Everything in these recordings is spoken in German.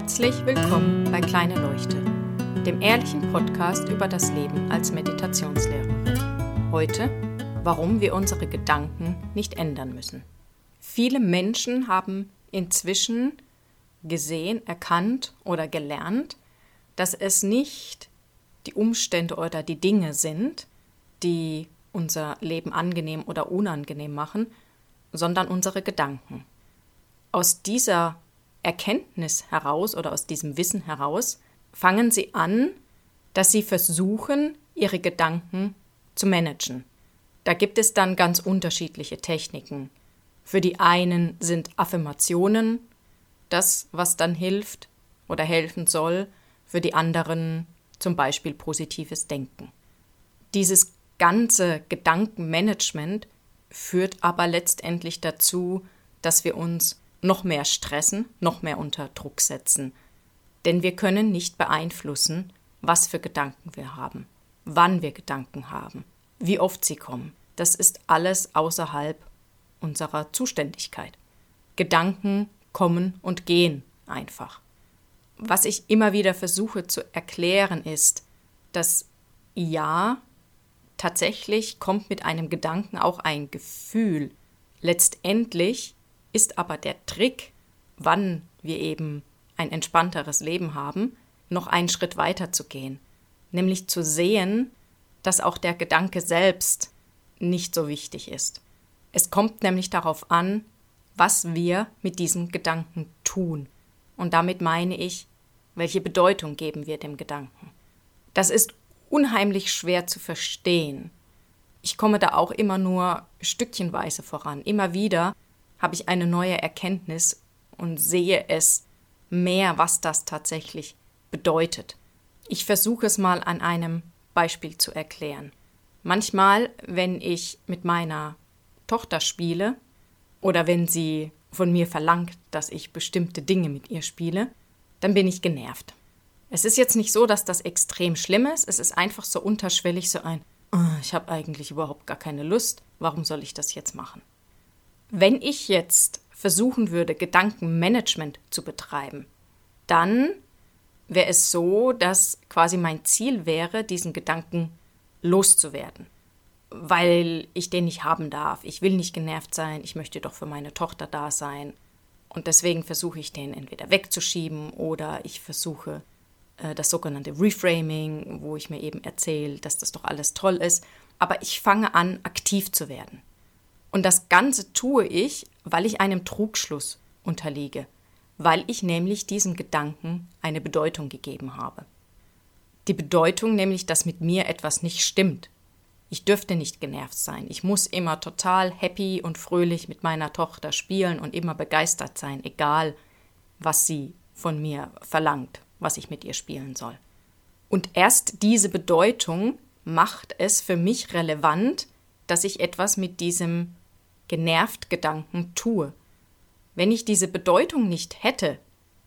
Herzlich willkommen bei Kleine Leuchte, dem ehrlichen Podcast über das Leben als Meditationslehrerin. Heute, warum wir unsere Gedanken nicht ändern müssen. Viele Menschen haben inzwischen gesehen, erkannt oder gelernt, dass es nicht die Umstände oder die Dinge sind, die unser Leben angenehm oder unangenehm machen, sondern unsere Gedanken. Aus dieser Erkenntnis heraus oder aus diesem Wissen heraus fangen sie an, dass sie versuchen, ihre Gedanken zu managen. Da gibt es dann ganz unterschiedliche Techniken. Für die einen sind Affirmationen das, was dann hilft oder helfen soll, für die anderen zum Beispiel positives Denken. Dieses ganze Gedankenmanagement führt aber letztendlich dazu, dass wir uns noch mehr stressen, noch mehr unter Druck setzen. Denn wir können nicht beeinflussen, was für Gedanken wir haben, wann wir Gedanken haben, wie oft sie kommen. Das ist alles außerhalb unserer Zuständigkeit. Gedanken kommen und gehen einfach. Was ich immer wieder versuche zu erklären ist, dass ja, tatsächlich kommt mit einem Gedanken auch ein Gefühl. Letztendlich ist aber der Trick, wann wir eben ein entspannteres Leben haben, noch einen Schritt weiter zu gehen, nämlich zu sehen, dass auch der Gedanke selbst nicht so wichtig ist. Es kommt nämlich darauf an, was wir mit diesem Gedanken tun. Und damit meine ich, welche Bedeutung geben wir dem Gedanken. Das ist unheimlich schwer zu verstehen. Ich komme da auch immer nur stückchenweise voran. Immer wieder habe ich eine neue Erkenntnis und sehe es mehr, was das tatsächlich bedeutet. Ich versuche es mal an einem Beispiel zu erklären. Manchmal, wenn ich mit meiner Tochter spiele oder wenn sie von mir verlangt, dass ich bestimmte Dinge mit ihr spiele, dann bin ich genervt. Es ist jetzt nicht so, dass das extrem schlimm ist, es ist einfach so unterschwellig so ein, oh, ich habe eigentlich überhaupt gar keine Lust, warum soll ich das jetzt machen? Wenn ich jetzt versuchen würde, Gedankenmanagement zu betreiben, dann wäre es so, dass quasi mein Ziel wäre, diesen Gedanken loszuwerden. Weil ich den nicht haben darf. Ich will nicht genervt sein, ich möchte doch für meine Tochter da sein. Und deswegen versuche ich den entweder wegzuschieben oder ich versuche äh, das sogenannte Reframing, wo ich mir eben erzähle, dass das doch alles toll ist. Aber ich fange an, aktiv zu werden. Und das Ganze tue ich, weil ich einem Trugschluss unterliege, weil ich nämlich diesem Gedanken eine Bedeutung gegeben habe. Die Bedeutung nämlich, dass mit mir etwas nicht stimmt. Ich dürfte nicht genervt sein. Ich muss immer total happy und fröhlich mit meiner Tochter spielen und immer begeistert sein, egal was sie von mir verlangt, was ich mit ihr spielen soll. Und erst diese Bedeutung macht es für mich relevant, dass ich etwas mit diesem genervt Gedanken tue. Wenn ich diese Bedeutung nicht hätte,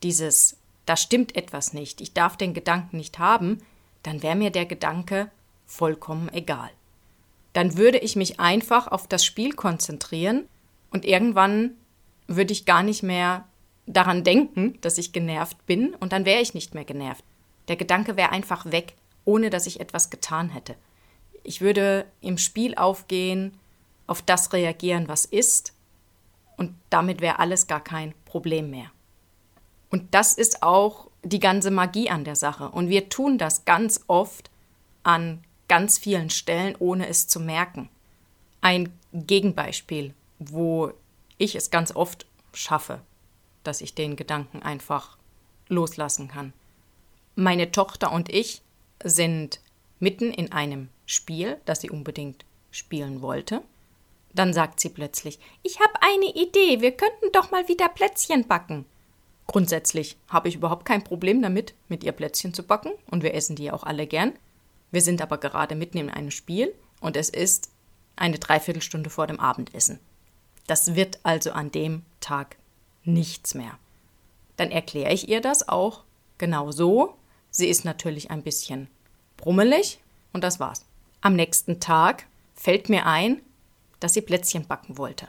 dieses da stimmt etwas nicht, ich darf den Gedanken nicht haben, dann wäre mir der Gedanke vollkommen egal. Dann würde ich mich einfach auf das Spiel konzentrieren und irgendwann würde ich gar nicht mehr daran denken, dass ich genervt bin und dann wäre ich nicht mehr genervt. Der Gedanke wäre einfach weg, ohne dass ich etwas getan hätte. Ich würde im Spiel aufgehen, auf das reagieren, was ist, und damit wäre alles gar kein Problem mehr. Und das ist auch die ganze Magie an der Sache. Und wir tun das ganz oft an ganz vielen Stellen, ohne es zu merken. Ein Gegenbeispiel, wo ich es ganz oft schaffe, dass ich den Gedanken einfach loslassen kann. Meine Tochter und ich sind mitten in einem Spiel, das sie unbedingt spielen wollte. Dann sagt sie plötzlich, ich habe eine Idee, wir könnten doch mal wieder Plätzchen backen. Grundsätzlich habe ich überhaupt kein Problem damit, mit ihr Plätzchen zu backen, und wir essen die auch alle gern. Wir sind aber gerade mitten in einem Spiel und es ist eine Dreiviertelstunde vor dem Abendessen. Das wird also an dem Tag nichts mehr. Dann erkläre ich ihr das auch genau so. Sie ist natürlich ein bisschen brummelig und das war's. Am nächsten Tag fällt mir ein, dass sie Plätzchen backen wollte.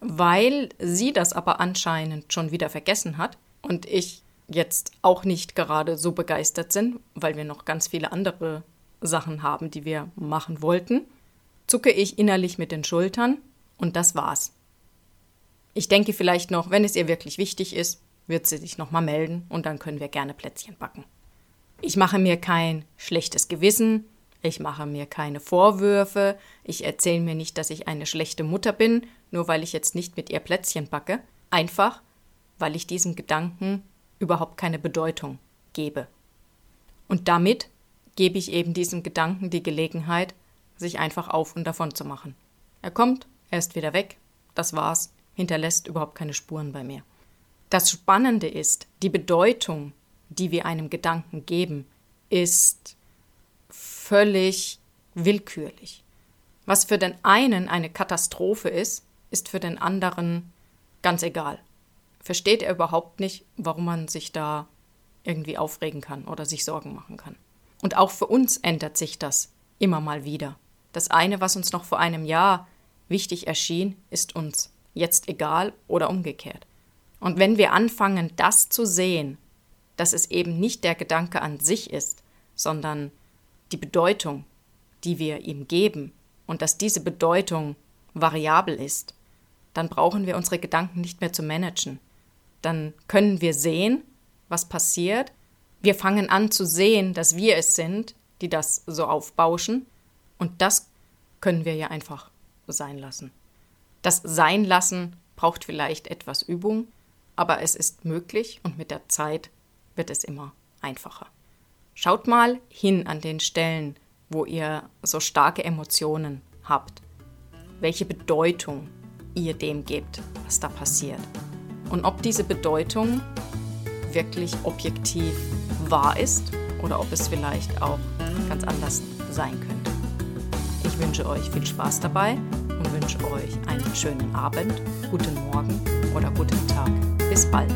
Weil sie das aber anscheinend schon wieder vergessen hat und ich jetzt auch nicht gerade so begeistert sind, weil wir noch ganz viele andere Sachen haben, die wir machen wollten, zucke ich innerlich mit den Schultern und das war's. Ich denke vielleicht noch, wenn es ihr wirklich wichtig ist, wird sie sich nochmal melden und dann können wir gerne Plätzchen backen. Ich mache mir kein schlechtes Gewissen, ich mache mir keine Vorwürfe, ich erzähle mir nicht, dass ich eine schlechte Mutter bin, nur weil ich jetzt nicht mit ihr Plätzchen backe, einfach weil ich diesem Gedanken überhaupt keine Bedeutung gebe. Und damit gebe ich eben diesem Gedanken die Gelegenheit, sich einfach auf und davon zu machen. Er kommt, er ist wieder weg, das war's, hinterlässt überhaupt keine Spuren bei mir. Das Spannende ist, die Bedeutung, die wir einem Gedanken geben, ist völlig willkürlich. Was für den einen eine Katastrophe ist, ist für den anderen ganz egal. Versteht er überhaupt nicht, warum man sich da irgendwie aufregen kann oder sich Sorgen machen kann. Und auch für uns ändert sich das immer mal wieder. Das eine, was uns noch vor einem Jahr wichtig erschien, ist uns jetzt egal oder umgekehrt. Und wenn wir anfangen, das zu sehen, dass es eben nicht der Gedanke an sich ist, sondern die Bedeutung, die wir ihm geben, und dass diese Bedeutung variabel ist, dann brauchen wir unsere Gedanken nicht mehr zu managen. Dann können wir sehen, was passiert. Wir fangen an zu sehen, dass wir es sind, die das so aufbauschen. Und das können wir ja einfach sein lassen. Das Sein lassen braucht vielleicht etwas Übung, aber es ist möglich und mit der Zeit wird es immer einfacher. Schaut mal hin an den Stellen, wo ihr so starke Emotionen habt, welche Bedeutung ihr dem gebt, was da passiert. Und ob diese Bedeutung wirklich objektiv wahr ist oder ob es vielleicht auch ganz anders sein könnte. Ich wünsche euch viel Spaß dabei und wünsche euch einen schönen Abend, guten Morgen oder guten Tag. Bis bald.